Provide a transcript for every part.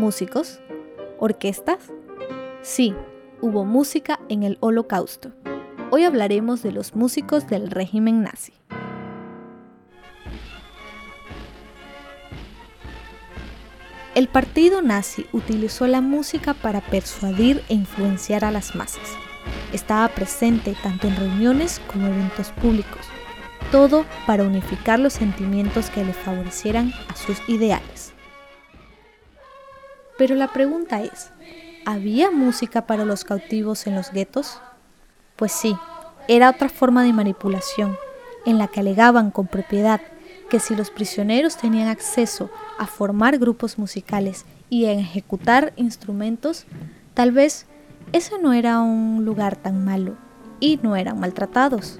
¿Músicos? ¿Orquestas? Sí, hubo música en el Holocausto. Hoy hablaremos de los músicos del régimen nazi. El partido nazi utilizó la música para persuadir e influenciar a las masas. Estaba presente tanto en reuniones como eventos públicos, todo para unificar los sentimientos que le favorecieran a sus ideales. Pero la pregunta es, ¿había música para los cautivos en los guetos? Pues sí, era otra forma de manipulación, en la que alegaban con propiedad que si los prisioneros tenían acceso a formar grupos musicales y a ejecutar instrumentos, tal vez ese no era un lugar tan malo y no eran maltratados.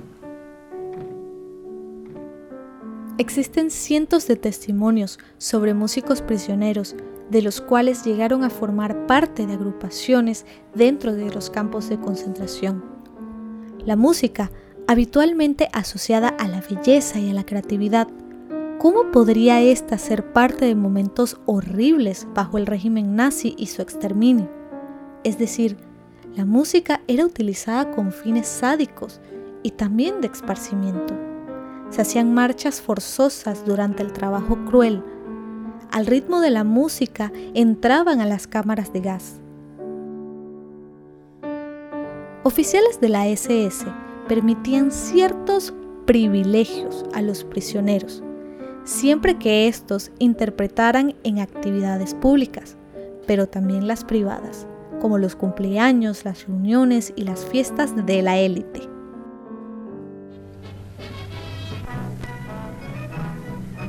Existen cientos de testimonios sobre músicos prisioneros de los cuales llegaron a formar parte de agrupaciones dentro de los campos de concentración. La música, habitualmente asociada a la belleza y a la creatividad, ¿cómo podría ésta ser parte de momentos horribles bajo el régimen nazi y su exterminio? Es decir, la música era utilizada con fines sádicos y también de esparcimiento. Se hacían marchas forzosas durante el trabajo cruel, al ritmo de la música, entraban a las cámaras de gas. Oficiales de la SS permitían ciertos privilegios a los prisioneros, siempre que estos interpretaran en actividades públicas, pero también las privadas, como los cumpleaños, las reuniones y las fiestas de la élite.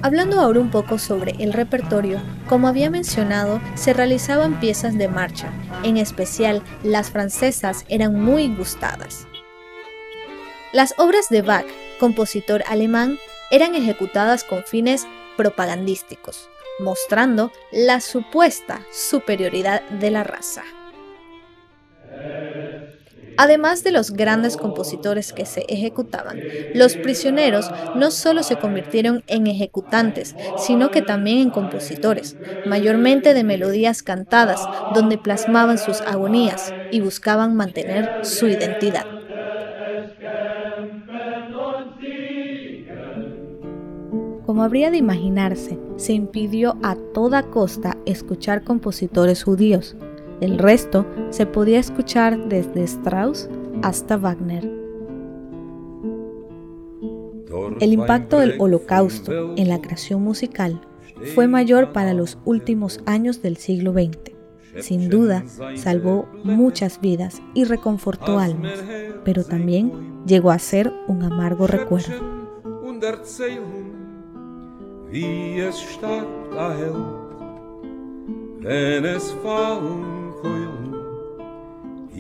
Hablando ahora un poco sobre el repertorio, como había mencionado, se realizaban piezas de marcha, en especial las francesas eran muy gustadas. Las obras de Bach, compositor alemán, eran ejecutadas con fines propagandísticos, mostrando la supuesta superioridad de la raza. Además de los grandes compositores que se ejecutaban, los prisioneros no solo se convirtieron en ejecutantes, sino que también en compositores, mayormente de melodías cantadas, donde plasmaban sus agonías y buscaban mantener su identidad. Como habría de imaginarse, se impidió a toda costa escuchar compositores judíos, el resto se podía escuchar desde Strauss hasta Wagner. El impacto del holocausto en la creación musical fue mayor para los últimos años del siglo XX. Sin duda, salvó muchas vidas y reconfortó almas, pero también llegó a ser un amargo recuerdo.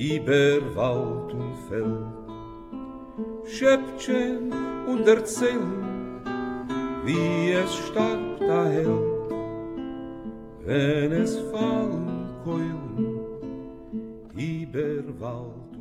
Über Wald und Feld. Schöpfen und erzählen, wie es starb der Held, wenn es fallen Keulen über Wald